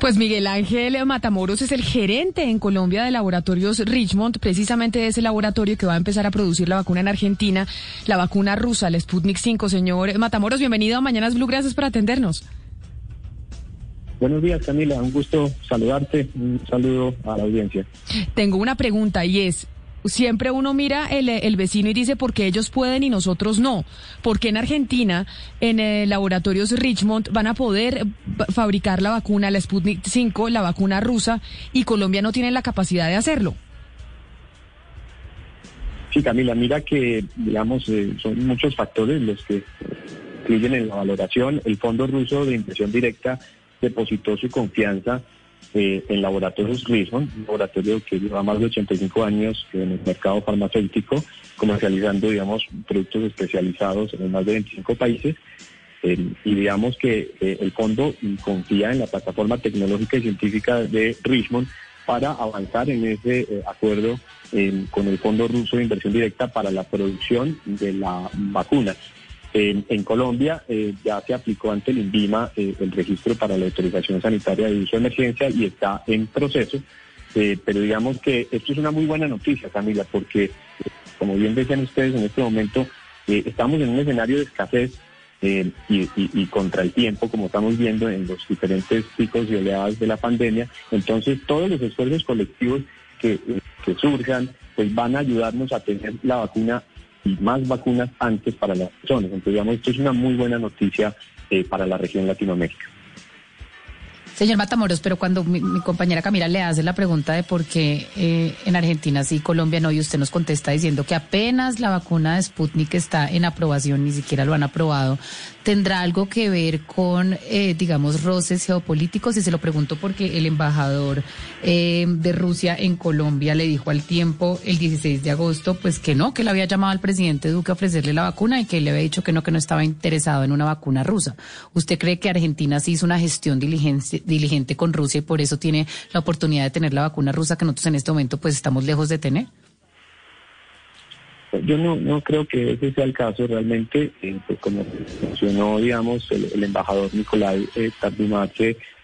Pues Miguel Ángel Matamoros es el gerente en Colombia de Laboratorios Richmond, precisamente ese laboratorio que va a empezar a producir la vacuna en Argentina, la vacuna rusa, la Sputnik 5. Señor Matamoros, bienvenido a Mañanas Blue, gracias por atendernos. Buenos días, Camila. Un gusto saludarte. Un saludo a la audiencia. Tengo una pregunta y es, siempre uno mira el, vecino y dice por qué ellos pueden y nosotros no. ¿Por qué en Argentina, en el laboratorios Richmond, van a poder fabricar la vacuna, la Sputnik 5, la vacuna rusa, y Colombia no tiene la capacidad de hacerlo? Sí, Camila, mira que, digamos, eh, son muchos factores los que incluyen en la valoración. El Fondo Ruso de Inversión Directa depositó su confianza eh, en Laboratorios Richmond, un laboratorio que lleva más de 85 años en el mercado farmacéutico, comercializando, digamos, productos especializados en más de 25 países. y digamos que eh, el fondo confía en la plataforma tecnológica y científica de Richmond para avanzar en ese eh, acuerdo con el Fondo Ruso de Inversión Directa para la producción de la vacuna en Colombia eh, ya se aplicó ante el INVIMA eh, el registro para la autorización sanitaria de uso de emergencia y está en proceso. Eh, pero digamos que esto es una muy buena noticia, Camila, porque, como bien decían ustedes en este momento, estamos en un escenario de escasez y, contra el tiempo, como estamos viendo en los diferentes picos y oleadas de la pandemia. Entonces, todos los esfuerzos colectivos que, que surjan, pues van a ayudarnos a tener la vacuna y más vacunas antes para las personas. Entonces, digamos, esto es una muy buena noticia eh, para la región Latinoamérica. Señor Matamoros, pero cuando mi, compañera Camila le hace la pregunta de por qué eh, en Argentina sí, Colombia no, y usted nos contesta diciendo que apenas la vacuna de Sputnik está en aprobación, ni siquiera lo han aprobado, ¿tendrá algo que ver con, eh, digamos, roces geopolíticos? Y se lo pregunto porque el embajador eh, de Rusia en Colombia le dijo al tiempo el 16 de agosto, pues que no, que le había llamado al presidente Duque a ofrecerle la vacuna y que le había dicho que no, que no estaba interesado en una vacuna rusa. ¿Usted cree que Argentina sí hizo una gestión diligente? Diligente con Rusia y por eso tiene la oportunidad de tener la vacuna rusa que nosotros en este momento pues estamos lejos de tener? Yo no, no creo que ese sea el caso realmente, eh, pues, como mencionó, digamos, el, embajador Nicolai eh,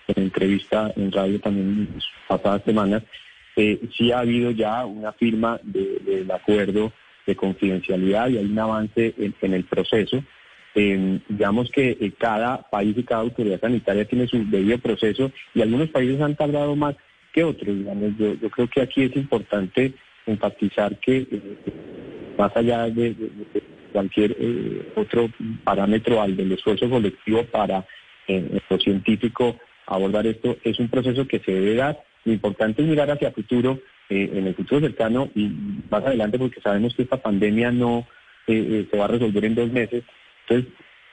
en entrevista en radio también pasadas semanas, eh, sí ha habido ya una firma del acuerdo de confidencialidad y hay un avance en el proceso digamos que eh, cada país y cada autoridad sanitaria tiene su debido proceso y algunos países han tardado más que otros. Yo, creo que aquí es importante enfatizar que eh, más allá de, cualquier eh, otro parámetro al del esfuerzo colectivo para lo científico abordar esto, es un proceso que se debe dar. Lo importante es mirar hacia futuro, en el futuro cercano y más adelante, porque sabemos que esta pandemia no se va a resolver en dos meses, entonces,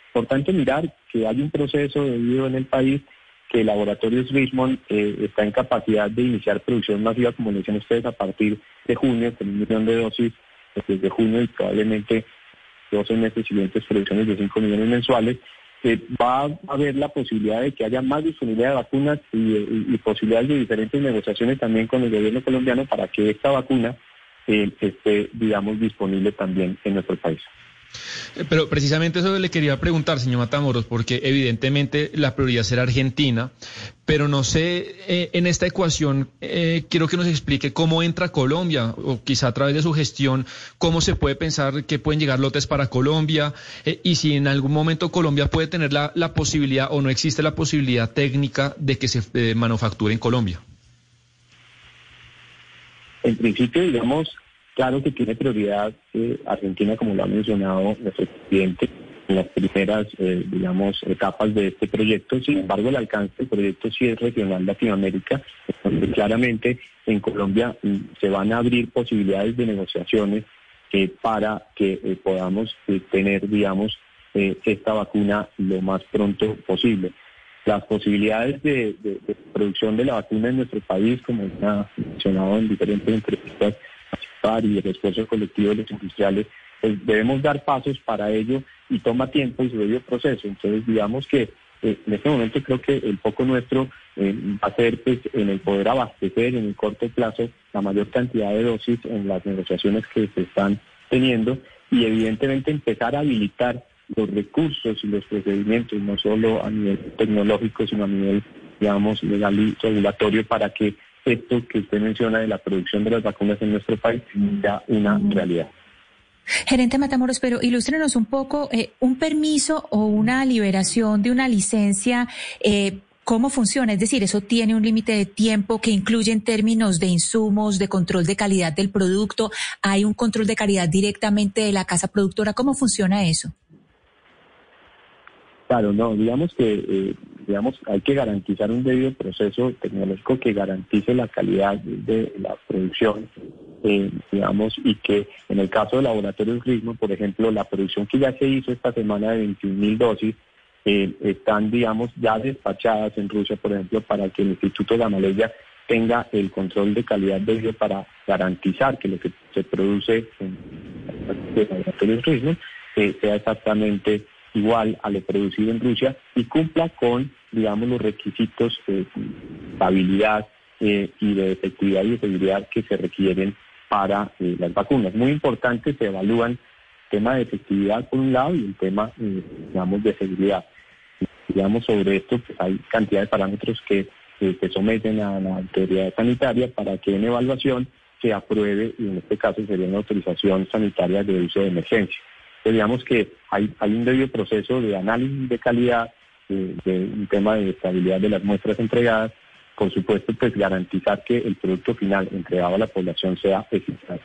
importante mirar que hay un proceso debido en el país que Laboratorios Richmond eh, está en capacidad de iniciar producción masiva, como dicen ustedes, a partir de junio, con un millón de dosis desde junio y probablemente 12 meses siguientes producciones de 5 millones mensuales. Va a haber la posibilidad de que haya más disponibilidad de vacunas y, posibilidades de diferentes negociaciones también con el gobierno colombiano para que esta vacuna eh, esté, digamos, disponible también en nuestro país. Eh, pero precisamente eso le quería preguntar, señor Matamoros, porque evidentemente la prioridad será Argentina, pero no sé, eh, en esta ecuación eh, quiero que nos explique cómo entra Colombia, o quizá a través de su gestión, cómo se puede pensar que pueden llegar lotes para Colombia, y si en algún momento Colombia puede tener la, posibilidad o no existe la posibilidad técnica de que se manufacture en Colombia. En principio, digamos, Claro que tiene prioridad eh, Argentina, como lo ha mencionado nuestro presidente, en las primeras, eh, digamos, etapas de este proyecto. Sin embargo, el alcance del proyecto sí es regional Latinoamérica, claramente en Colombia mm, se van a abrir posibilidades de negociaciones eh, para que podamos tener, digamos, esta vacuna lo más pronto posible. Las posibilidades de, producción de la vacuna en nuestro país, como ha mencionado en diferentes entrevistas, y el esfuerzo colectivo de los industriales, pues debemos dar pasos para ello y toma tiempo y su debido proceso. Entonces, digamos que eh, en este momento creo que el poco nuestro eh, va a ser pues, en el poder abastecer en el corto plazo la mayor cantidad de dosis en las negociaciones que se están teniendo y evidentemente empezar a habilitar los recursos y los procedimientos, no solo a nivel tecnológico, sino a nivel digamos, legal y regulatorio para que esto que usted menciona de la producción de las vacunas en nuestro país sea una realidad. Gerente Matamoros, pero ilústrenos un poco, eh, un permiso o una liberación de una licencia, eh, ¿cómo funciona? Es decir, ¿eso tiene un límite de tiempo que incluye en términos de insumos, de control de calidad del producto? ¿Hay un control de calidad directamente de la casa productora? ¿Cómo funciona eso? Claro, no, digamos que eh, digamos hay que garantizar un debido proceso tecnológico que garantice la calidad de la producción, eh, digamos, y que en el caso de laboratorios Ritmo, por ejemplo, la producción que ya se hizo esta semana de 21 mil dosis, eh, están, digamos, ya despachadas en Rusia, por ejemplo, para que el Instituto Gamaleya tenga el control de calidad debido para garantizar que lo que se produce en los laboratorios Ritmo sea exactamente igual a lo producido en Rusia y cumpla con, digamos, los requisitos de estabilidad eh, y de efectividad y de seguridad que se requieren para eh, las vacunas. Muy importante, se evalúan el tema de efectividad por un lado y el tema, eh, digamos, de seguridad. Digamos, sobre esto pues hay cantidad de parámetros que se someten a la autoridad sanitaria para que en evaluación se apruebe, y en este caso sería una autorización sanitaria de uso de emergencia digamos que hay, un debido proceso de análisis de calidad, de, un tema de estabilidad de las muestras entregadas, por supuesto, pues garantizar que el producto final entregado a la población sea eficaz.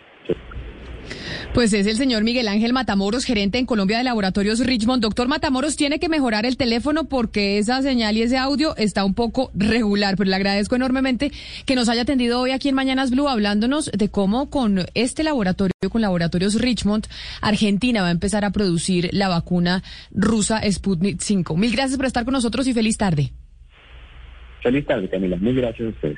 Pues es el señor Miguel Ángel Matamoros, gerente en Colombia de Laboratorios Richmond. Doctor Matamoros, tiene que mejorar el teléfono porque esa señal y ese audio está un poco regular, pero le agradezco enormemente que nos haya atendido hoy aquí en Mañanas Blue hablándonos de cómo con este laboratorio, con Laboratorios Richmond, Argentina va a empezar a producir la vacuna rusa Sputnik 5. Mil gracias por estar con nosotros y feliz tarde. Feliz tarde, Camila. Mil gracias a ustedes.